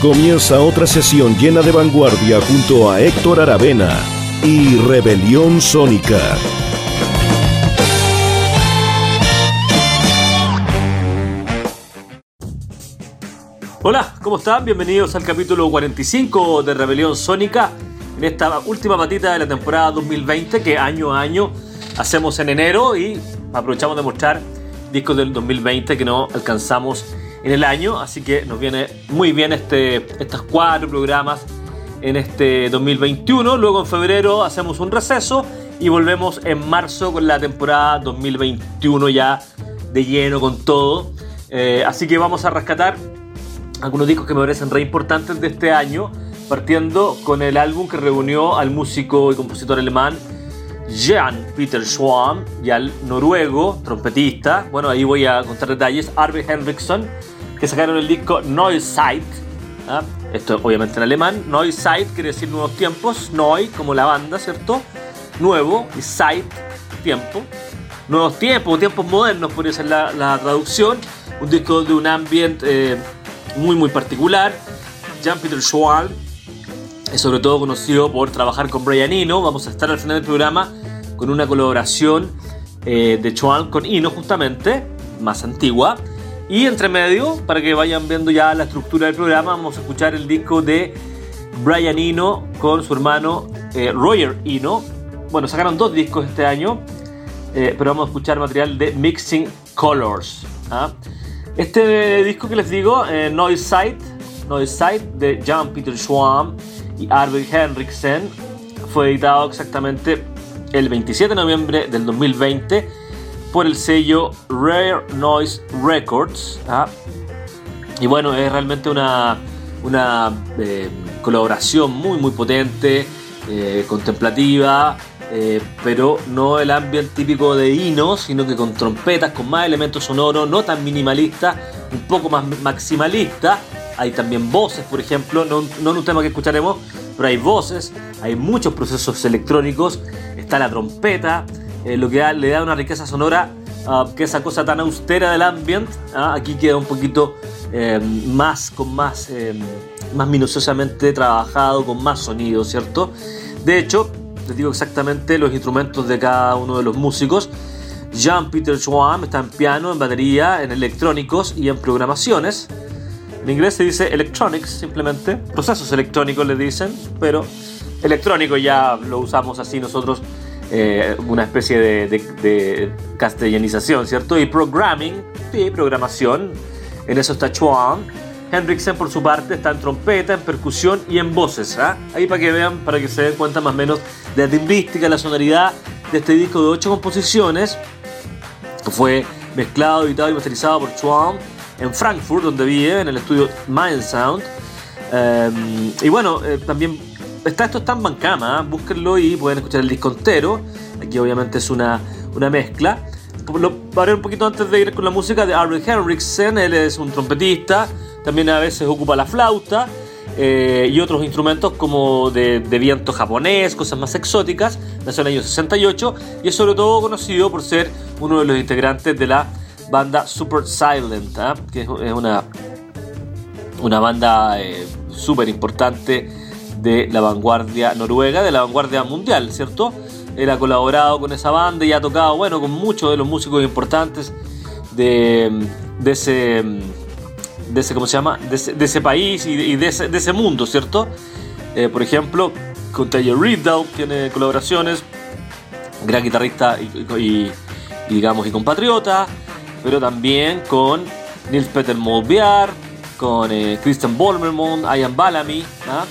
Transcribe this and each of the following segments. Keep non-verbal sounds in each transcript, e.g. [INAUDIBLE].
Comienza otra sesión llena de vanguardia junto a Héctor Aravena y Rebelión Sónica. Hola, ¿cómo están? Bienvenidos al capítulo 45 de Rebelión Sónica en esta última patita de la temporada 2020 que año a año hacemos en enero y aprovechamos de mostrar discos del 2020 que no alcanzamos en el año, así que nos viene muy bien este, estos cuatro programas en este 2021. Luego en febrero hacemos un receso y volvemos en marzo con la temporada 2021 ya de lleno con todo. Eh, así que vamos a rescatar algunos discos que me parecen re importantes de este año, partiendo con el álbum que reunió al músico y compositor alemán Jan Peter Schwam y al noruego trompetista, bueno, ahí voy a contar detalles, Arve Henriksson, que sacaron el disco Neuzeit. ¿ah? Esto obviamente en alemán. Neuzeit quiere decir nuevos tiempos, Neu como la banda, ¿cierto? Nuevo y Zeit, tiempo. Nuevos tiempos, tiempos modernos, podría ser la, traducción. Un disco de un ambiente eh, muy, muy particular. Jan Peter Schwam es sobre todo conocido por trabajar con Brian Eno. Vamos a estar al final del programa con una colaboración eh, de Chuan con Eno, justamente, más antigua. Y entre medio, para que vayan viendo ya la estructura del programa, vamos a escuchar el disco de Brian Eno con su hermano eh, Roger Eno. Bueno, sacaron dos discos este año, eh, pero vamos a escuchar material de Mixing Colors. ¿ah? Este disco que les digo, Noise Sight, Noise Sight de John Peter Schwam y Arvid Henriksen fue editado exactamente el 27 de noviembre del 2020 por el sello Rare Noise Records. ¿ah? Y bueno, es realmente una, una eh, colaboración muy muy potente, eh, contemplativa, eh, pero no el ambiente típico de Hino, sino que con trompetas, con más elementos sonoros, no tan minimalista, un poco más maximalista hay también voces, por ejemplo, no, no en un tema que escucharemos, pero hay voces, hay muchos procesos electrónicos, está la trompeta, eh, lo que le da una riqueza sonora ah, que esa cosa tan austera del ambiente, ah, aquí queda un poquito eh, más, con más, eh, más minuciosamente trabajado, con más sonido, ¿cierto? De hecho, les digo exactamente los instrumentos de cada uno de los músicos. Jean-Peter Schwam está en piano, en batería, en electrónicos y en programaciones. En inglés se dice electronics simplemente, procesos electrónicos le dicen, pero electrónico ya lo usamos así nosotros, eh, una especie de, castellanización, ¿cierto? Y programming, sí, programación, en eso está Chuan. Hendrickson por su parte está en trompeta, en percusión y en voces. ¿ah? Ahí para que vean, para que se den cuenta más o menos de la timbrística, la sonoridad de este disco de ocho composiciones, fue mezclado, editado y masterizado por Chuan en Frankfurt, donde vive, en el estudio Mind Sound. Em, y bueno, eh, también está esto está en Bancama, búsquenlo y pueden escuchar el disco entero. Aquí obviamente es una, una mezcla. Lo paré un poquito antes de ir con la música de Arvid Henriksen, él es un trompetista, también a veces ocupa la flauta. Eh, y otros instrumentos como de, de, viento japonés, cosas más exóticas, nació en el año 68 y es sobre todo conocido por ser uno de los integrantes de la banda Super Silent, ¿ah? que es una, una banda eh, súper importante de la vanguardia noruega, de la vanguardia mundial, ¿cierto? Él ha colaborado con esa banda y ha tocado, bueno, con muchos de los músicos importantes de, de ese, de ese, ¿cómo se llama? De ese, país y, de, ese, de, ese, mundo, ¿cierto? Eh, por ejemplo, con Taylor Riddle tiene colaboraciones, gran guitarrista y, y digamos, y compatriota pero también con Nils Peter Molbiar, con eh, Christian Bolmermond, Ian Ballamy, ¿ah?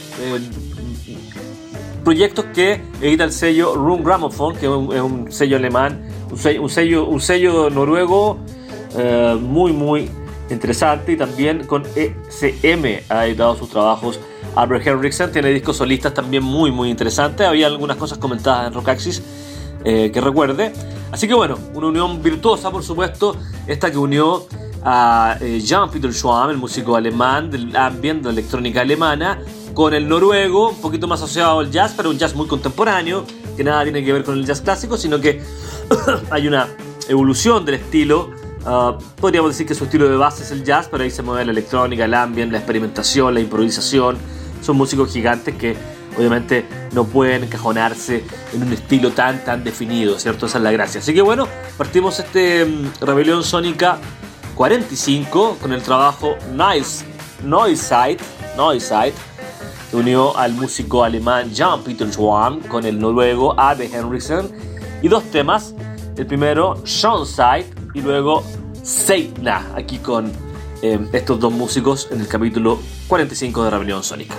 proyectos que edita el sello Room Gramophone, que es un, sello alemán, un sello, un sello, noruego eh, muy muy interesante y también con ECM ha editado sus trabajos. Albert Henriksen tiene discos solistas también muy muy interesantes. Había algunas cosas comentadas en Rockaxis eh, que recuerde. Así que bueno, una unión virtuosa por supuesto, esta que unió a eh, Jean-Peter Schwamm, el músico alemán del ambient, de la electrónica alemana, con el noruego, un poquito más asociado al jazz, pero un jazz muy contemporáneo, que nada tiene que ver con el jazz clásico, sino que [COUGHS] hay una evolución del estilo. Ah, podríamos decir que su estilo de base es el jazz, pero ahí se mueve la electrónica, el ambient, la experimentación, la improvisación. Son músicos gigantes que obviamente no pueden encajonarse en un estilo tan tan definido, ¿cierto? Esa es la gracia. Así que bueno, partimos este um, Rebelión Sónica 45 con el trabajo Nice Noisite, Noisite que unió al músico alemán Jean-Peter Schwamm con el noruego Ave Henriksen y dos temas, el primero Side y luego Seitna, aquí con eh, estos dos músicos en el capítulo 45 de Rebelión Sónica.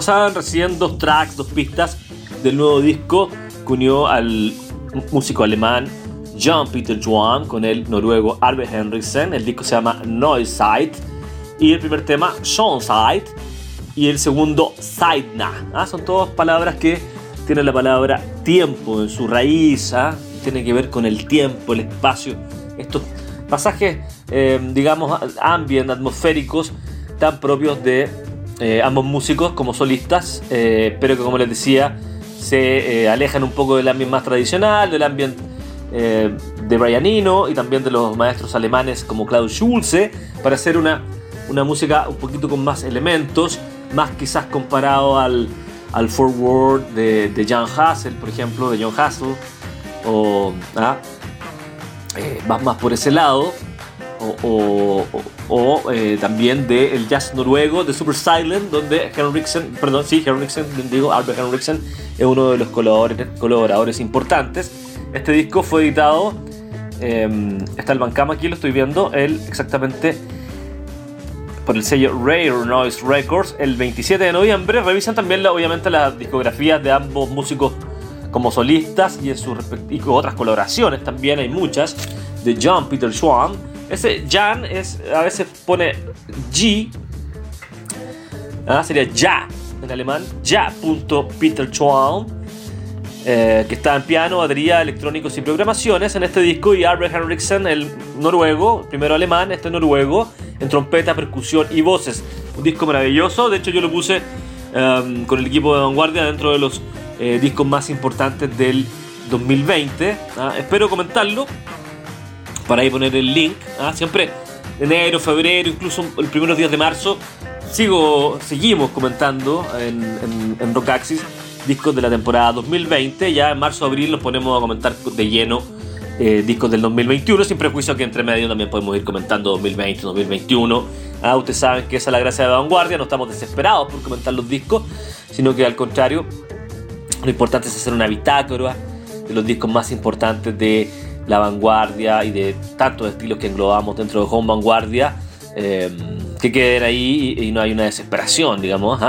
pasaban recién dos tracks, dos pistas del nuevo disco que unió al músico alemán John Peter Johan con el noruego Arve Henriksen. El disco se llama Noiside y el primer tema Side y el segundo Sidna. ¿ah? Son todas palabras que tienen la palabra tiempo en su raíz, ¿ah? tiene que ver con el tiempo, el espacio. Estos pasajes, eh, digamos, ambient, atmosféricos, tan propios de eh, ambos músicos como solistas, eh, pero que como les decía, se alejan un poco del ambiente más tradicional, del ambiente de Brian Eno y también de los maestros alemanes como Klaus Schulze, para hacer una, una música un poquito con más elementos, más quizás comparado al, al forward de, Jan Hassel, por ejemplo, de John Hassel, o ¿ah? más por ese lado o, o, eh, también del jazz noruego de Super Silent, donde Henriksen, perdón, sí, Henriksen, digo, Albert Henriksen es uno de los colaboradores, colaboradores importantes. Este disco fue editado, em, está el Bancama aquí, lo estoy viendo, él exactamente por el sello Rare Noise Records el 27 de noviembre. Revisan también, obviamente, las discografías de ambos músicos como solistas y en sus y otras colaboraciones también hay muchas de John Peter Schwan ese Jan es, a veces pone G, ¿ah? sería ya en alemán, ja.peter eh, que está en piano, batería, electrónicos y programaciones en este disco, y Albert Henriksen, el noruego, primero alemán, este noruego, en trompeta, percusión y voces. Un disco maravilloso, de hecho yo lo puse em, con el equipo de vanguardia dentro de los eh, discos más importantes del 2020. ¿ah? Espero comentarlo para ahí poner el link. ¿ah? Siempre enero, febrero, incluso los primeros días de marzo, sigo, seguimos comentando en, en, Rock Axis discos de la temporada 2020. Ya en marzo, abril nos ponemos a comentar de lleno eh, discos del 2021, sin prejuicio que entre medio también podemos ir comentando 2020, 2021. Ah, ustedes saben que esa es la gracia de vanguardia, no estamos desesperados por comentar los discos, sino que al contrario, lo importante es hacer una bitácora de los discos más importantes de la vanguardia y de tantos estilos que englobamos dentro de Home Vanguardia, em, que queden ahí y, no hay una desesperación, digamos.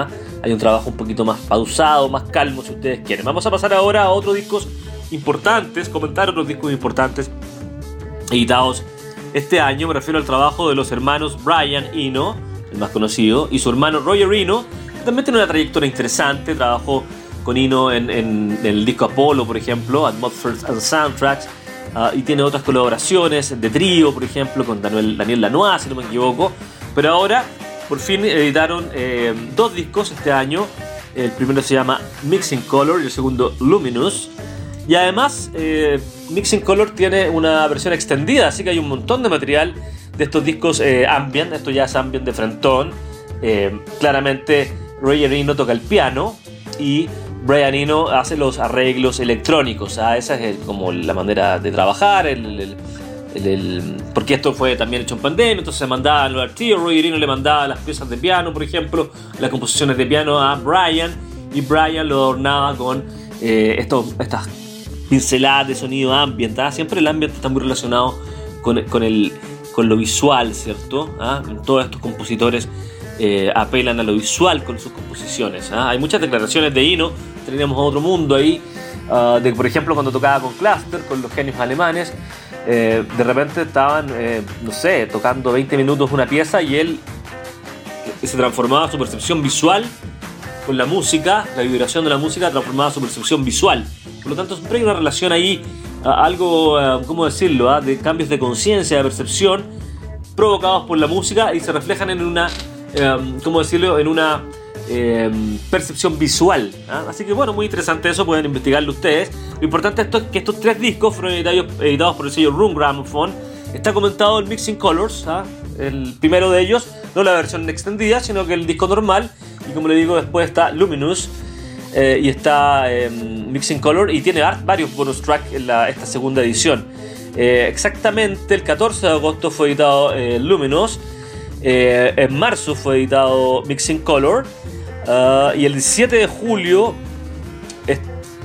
Hay un trabajo un poquito más pausado, más calmo, si ustedes quieren. Vamos a pasar ahora a otros discos importantes, comentar otros discos importantes editados este año. Me refiero al trabajo de los hermanos Brian Eno, el más conocido, y su hermano Roger Eno, que también tiene una trayectoria interesante. Trabajó con Eno en, en el disco Apollo, por ejemplo, Atmospheres and Soundtracks Ah, y tiene otras colaboraciones de trío, por ejemplo, con Daniel, Daniel Lanois, si no me equivoco. Pero ahora, por fin, editaron eh, dos discos este año. El primero se llama Mixing Color y el segundo Luminous. Y además, eh, Mixing Color tiene una versión extendida, así que hay un montón de material de estos discos eh, ambient. Esto ya es ambient de frentón. claramente, Roger no toca el piano y Brian Eno hace los arreglos electrónicos. ¿ah? Esa es como la manera de trabajar. El, porque esto fue también hecho en pandemia, entonces se mandaban los archivos. Roger Eno le mandaba las piezas de piano, por ejemplo, las composiciones de piano a Brian. Y Brian lo adornaba con eh, estas pinceladas de sonido ambiental. ¿ah? Siempre el ambiente está muy relacionado con, con, el, con lo visual, ¿cierto? ¿Ah? Todos estos compositores eh, apelan a lo visual con sus composiciones. Hay muchas declaraciones de Eno teníamos otro mundo ahí. Ah, de, por ejemplo, cuando tocaba con Cluster, con los genios alemanes, eh, de repente estaban, eh, no sé, tocando 20 minutos una pieza y él se transformaba su percepción visual con la música, la vibración de la música transformaba su percepción visual. Por lo tanto, siempre hay una relación ahí, ah, algo, ah, ¿cómo decirlo?, de cambios de conciencia, de percepción, provocados por la música y se reflejan en una, ¿cómo decirlo?, en una Em, percepción visual. ¿ah? Así que bueno, muy interesante eso, pueden investigarlo ustedes. Lo importante esto es que estos tres discos fueron editados, por el sello Room Gramophone. Está comentado en Mixing Colors, ¿ah? el primero de ellos, no la versión extendida, sino que el disco normal. Y como le digo, después está Luminous. Eh, y está em, Mixing Color y tiene varios bonus tracks en esta segunda edición. Eh, exactamente el 14 de agosto fue editado eh, Luminous, en marzo fue editado Mixing Color Ah, y el 17 de julio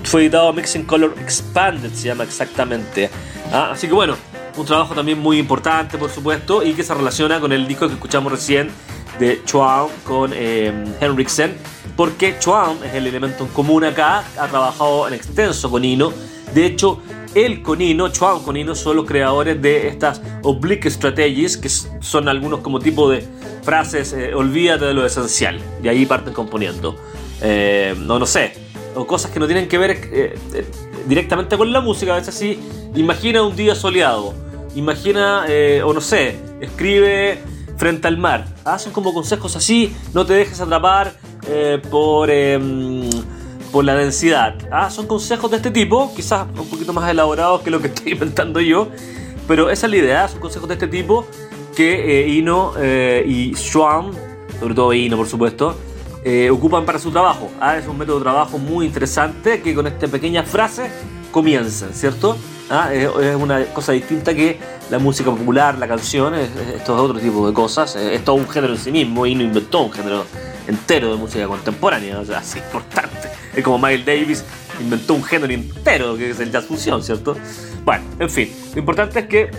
fue editado Mixing Color Expanded, se llama exactamente. Ah, así que bueno, un trabajo también muy importante, por supuesto, y que se relaciona con el disco que escuchamos recién de Chuao con eh, Henriksen, porque Chuan es el elemento en común acá, ha trabajado en extenso con Ino. De hecho, él con Ino, Chuan con Ino, son los creadores de estas oblique strategies, que son algunos como tipo de frases, eh, olvídate de lo esencial, y ahí parten componiendo. Eh, no, no sé, o cosas que no tienen que ver eh, directamente con la música, a veces sí, imagina un día soleado, imagina, o no sé, escribe frente al mar. Son como consejos así, no te dejes atrapar eh, por, em, por la densidad. Ah, son consejos de este tipo, quizás un poquito más elaborados que lo que [LAUGHS] estoy inventando yo, pero esa es la idea, son consejos de este tipo que eh, Ino eh, y Schwann, sobre todo Ino por supuesto, ocupan para su trabajo. Ah, es un método de trabajo muy interesante que con esta pequeña frase comienzan, ¿cierto? Ah, es, una cosa distinta que la música popular, la canción, esto es otro tipo de cosas, es todo un género en sí mismo y no inventó un género entero de música contemporánea, o sea, es importante. Es como Miles Davis inventó un género entero que es el jazz fusión, ¿cierto? Bueno, en fin, lo importante es que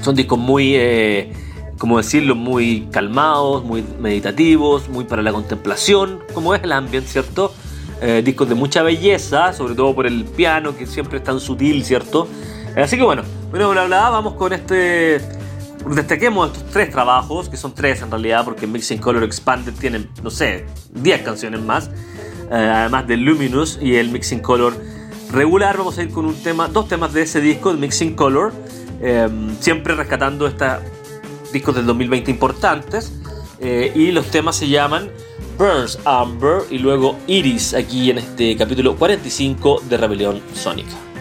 son discos muy, eh, como decirlo, muy calmados, muy meditativos, muy para la contemplación, como es el ambiente, ¿cierto? Eh, discos de mucha belleza, sobre todo por el piano que siempre es tan sutil, ¿cierto? Así que bueno, bueno, bla bla, vamos con este. Destaquemos estos tres trabajos, que son tres en realidad, porque Mixing Color Expanded tienen, no sé, 10 canciones más, eh, además del Luminous y el Mixing Color regular. Vamos a ir con un tema, dos temas de ese disco, el Mixing Color, em, siempre rescatando estos discos del 2020 importantes, eh, y los temas se llaman Burns Amber y luego Iris aquí en este capítulo 45 de Rebelión Sónica.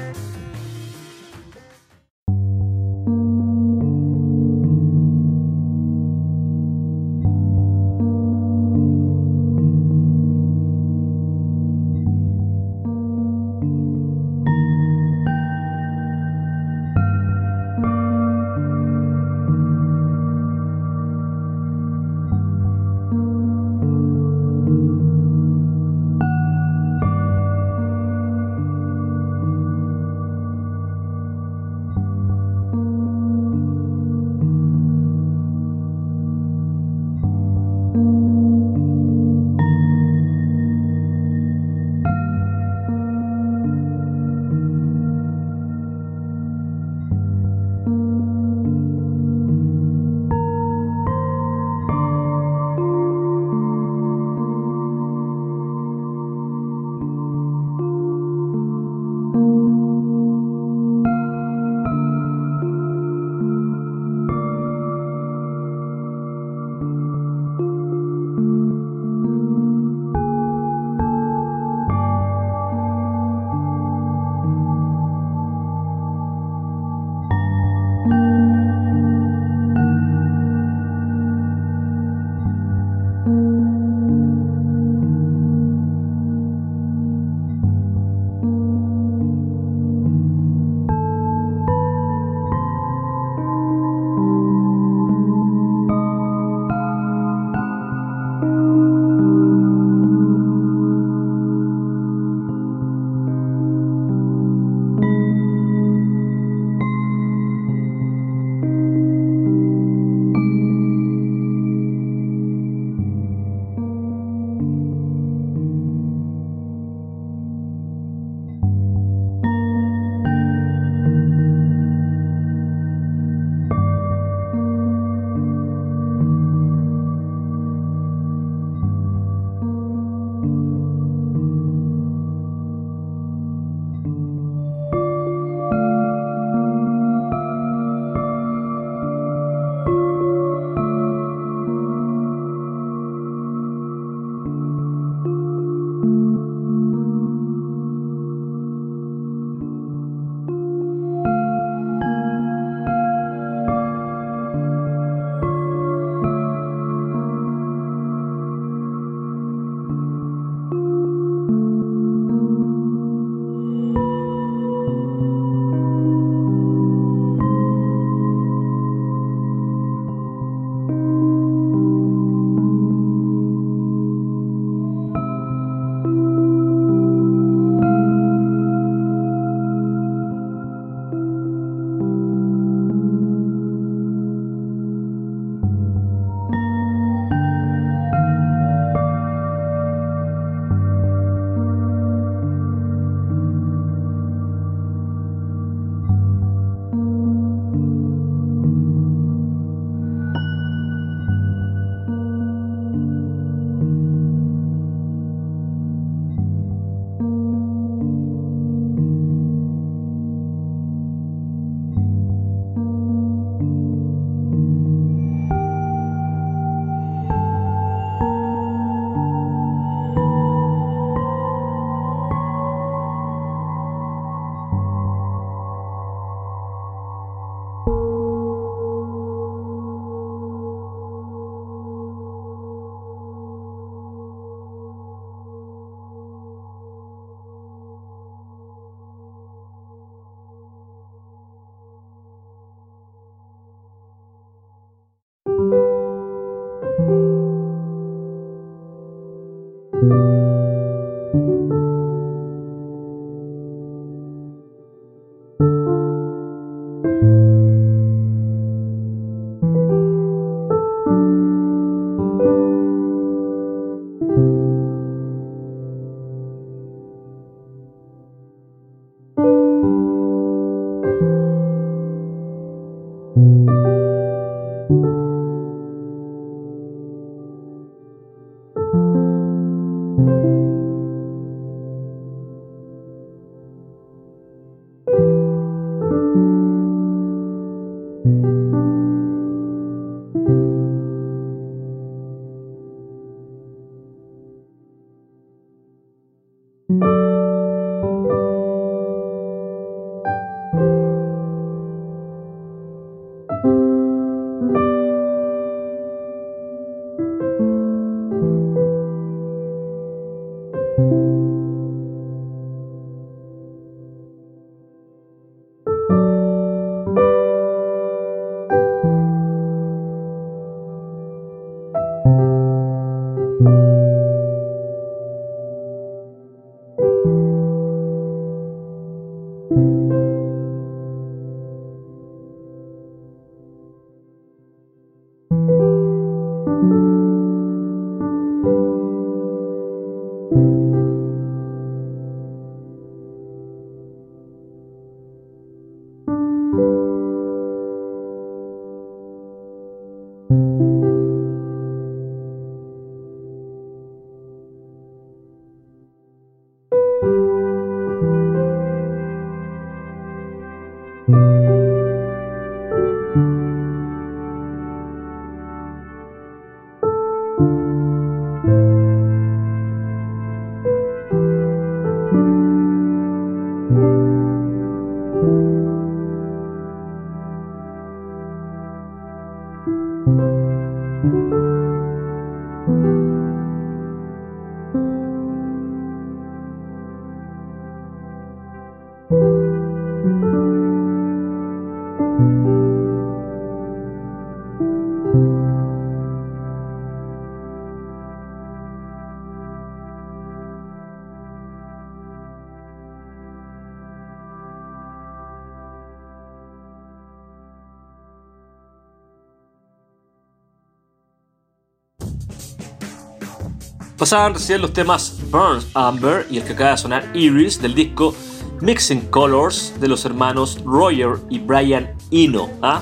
Pasaban recién los temas Burns Amber y el que acaba de sonar Iris del disco Mixing Colors de los hermanos Roger y Brian Eno. ¿ah?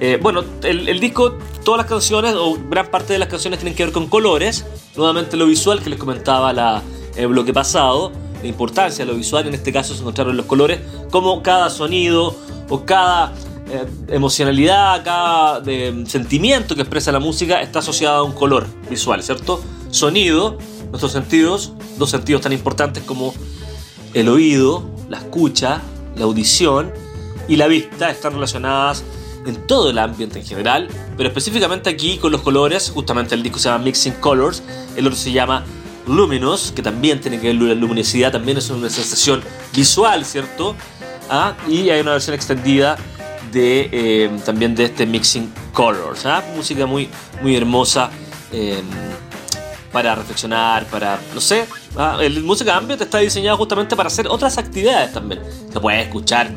Eh, bueno, el, disco, todas las canciones o gran parte de las canciones tienen que ver con colores. Nuevamente lo visual que les comentaba la, el bloque pasado. La importancia de lo visual en este caso se encontraron los colores, como cada sonido o cada eh, emocionalidad, cada de, sentimiento que expresa la música está asociado a un color visual, ¿cierto? Sonido, nuestros sentidos, dos sentidos tan importantes como el oído, la escucha, la audición y la vista están relacionadas en todo el ambiente en general, pero específicamente aquí con los colores, justamente el disco se llama Mixing Colors, el otro se llama Luminous, que también tiene que ver con la luminosidad, también es una sensación visual, ¿cierto? Ah, y hay una versión extendida de, eh, también de este Mixing Colors, ¿ah? música muy, muy hermosa. Eh, para reflexionar, para, no sé, ¿ah? el música ambient está diseñado justamente para hacer otras actividades también. Se puede escuchar,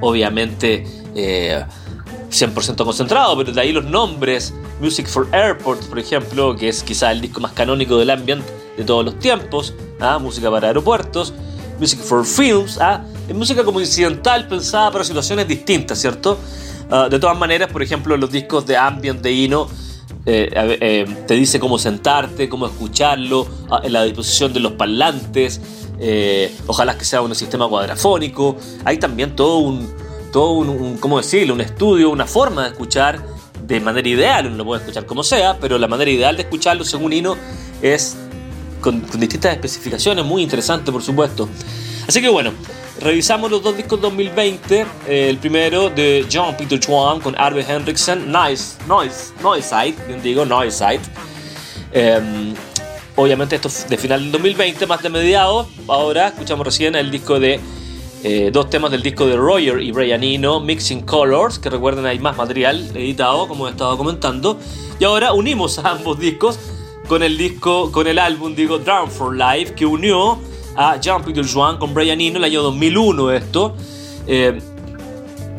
obviamente, 100% eh, concentrado, pero de ahí los nombres, Music for Airports, por ejemplo, que es quizá el disco más canónico del ambient de todos los tiempos, ¿ah? música para aeropuertos, Music for Films, ¿ah? es música como incidental pensada para situaciones distintas, ¿cierto? Ah, de todas maneras, por ejemplo, los discos de ambient de Ino eh, eh, te dice cómo sentarte, cómo escucharlo, ah, en la disposición de los parlantes, eh, ojalá que sea un sistema cuadrafónico. Hay también todo un, todo un, ¿cómo decirlo? Un estudio, una forma de escuchar de manera ideal. Uno lo puede escuchar como sea, pero la manera ideal de escucharlo, según Hino, es con, con distintas especificaciones, muy interesante, por supuesto. Así que bueno, Revisamos los dos discos 2020. Eh, el primero de John Peter Chuan con Arve Henriksen, Noise, Noise Side, bien digo, Noise. Em, obviamente esto es de final del 2020, más de mediados. Ahora escuchamos recién el disco de eh, dos temas del disco de Roger y Brian Eno, Mixing Colors, que recuerden hay más material editado, como he estado comentando. Y ahora unimos [LAUGHS] ambos discos con el disco, con el álbum, digo, Drown for Life, que unió a Jean-Peter Joan con Brian Eno, el año 2001 esto. Eh,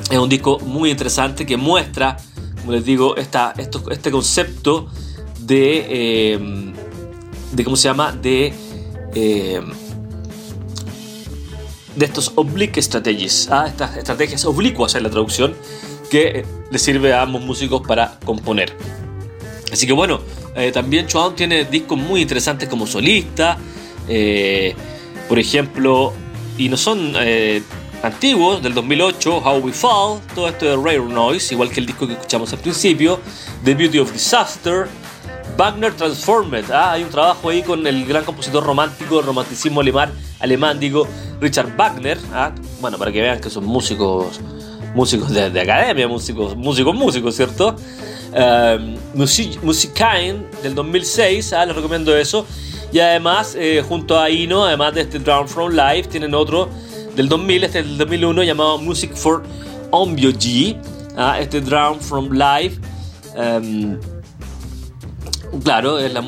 es un disco muy interesante que muestra, como les digo, esta, este concepto de, eh, de, ¿cómo se llama? De, eh, de estos oblique strategies, ¿ah? estas estrategias oblicuas en la traducción, que le sirve a ambos músicos para componer. Así que bueno, también Chuan tiene discos muy interesantes como solista. Por ejemplo, y no son eh, antiguos, del 2008, How We Fall, todo esto de Rare Noise, igual que el disco que escuchamos al principio, The Beauty of Disaster, Wagner Transformed, ¿ah? hay un trabajo ahí con el gran compositor romántico, romanticismo alemán, alemán digo, Richard Wagner, ¿ah? bueno, para que vean que son músicos, músicos de, academia, músicos, músicos, músicos, ¿cierto? Uh, del 2006, ¿ah? les recomiendo eso. Y además, eh, junto a Ino, además de este Drown From Life, tienen otro del 2000, este es del 2001, llamado Music for Ombyoji. ¿ah? este Drown From Life. Em, claro, es, la,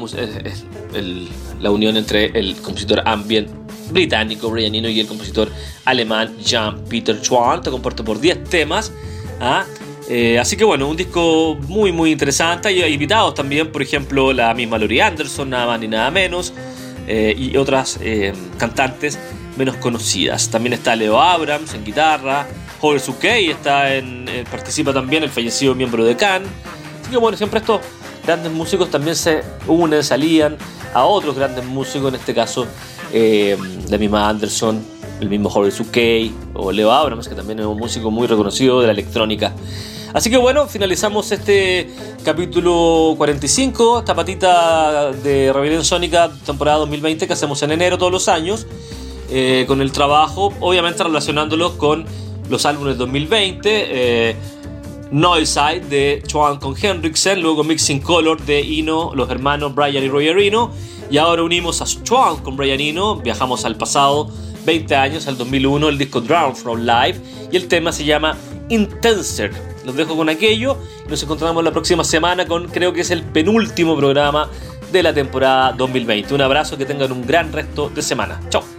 la unión entre el compositor ambient británico Brian Eno y el compositor alemán Jean-Peter Schwan. Te compuesto por 10 temas. ¿ah? Eh, así que bueno, un disco muy muy interesante. Hay invitados también, por ejemplo, la misma Lori Anderson, nada más ni nada menos, eh, y otras eh, cantantes menos conocidas. También está Leo Abrams en guitarra, Hover Sukei está en, participa también, el fallecido miembro de Can. Así que bueno, siempre estos grandes músicos también se unen, salían a otros grandes músicos, en este caso la misma Anderson el mismo Horace Kay o Leo Abrams, que también es un músico muy reconocido de la electrónica. Así que bueno, finalizamos este capítulo 45, esta patita de Rebelión Sónica temporada 2020 que hacemos en enero todos los años, eh, con el trabajo, obviamente relacionándolos con los álbumes 2020. Eh, Noiside de Chuan con Henriksen, luego Mixing Color de Ino, los hermanos Brian y Roger Eno, y ahora unimos a Chuan con Brian Eno, viajamos al pasado 20 años, al 2001, el disco Drown from Life, y el tema se llama Intenser. Los dejo con aquello nos encontramos la próxima semana con creo que es el penúltimo programa de la temporada 2020. Un abrazo, que tengan un gran resto de semana. Chao.